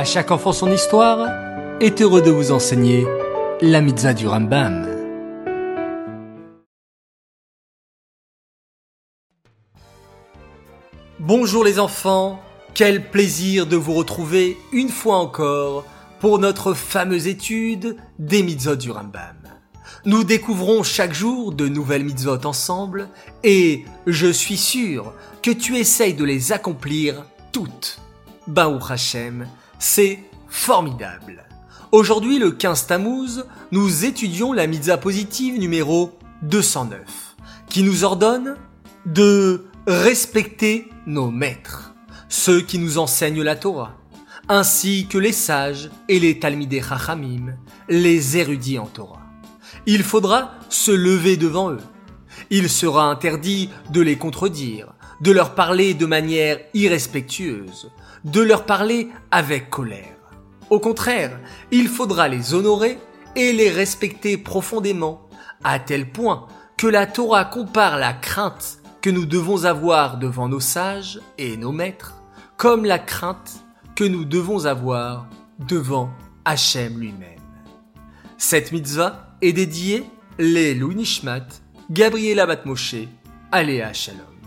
À chaque enfant son histoire est heureux de vous enseigner la mitzvah du Rambam. Bonjour les enfants, quel plaisir de vous retrouver une fois encore pour notre fameuse étude des mitzvot du Rambam. Nous découvrons chaque jour de nouvelles mitzvot ensemble et je suis sûr que tu essayes de les accomplir toutes. Baruch Hashem, c'est formidable. Aujourd'hui, le 15 Tammuz, nous étudions la mitzvah positive numéro 209, qui nous ordonne de respecter nos maîtres, ceux qui nous enseignent la Torah, ainsi que les sages et les Talmidei Chachamim, les érudits en Torah. Il faudra se lever devant eux. Il sera interdit de les contredire, de leur parler de manière irrespectueuse, de leur parler avec colère. Au contraire, il faudra les honorer et les respecter profondément, à tel point que la Torah compare la crainte que nous devons avoir devant nos sages et nos maîtres, comme la crainte que nous devons avoir devant Hachem lui-même. Cette mitzvah est dédiée les Nishmat, Gabriela Batmoshe, Aléa Shalom.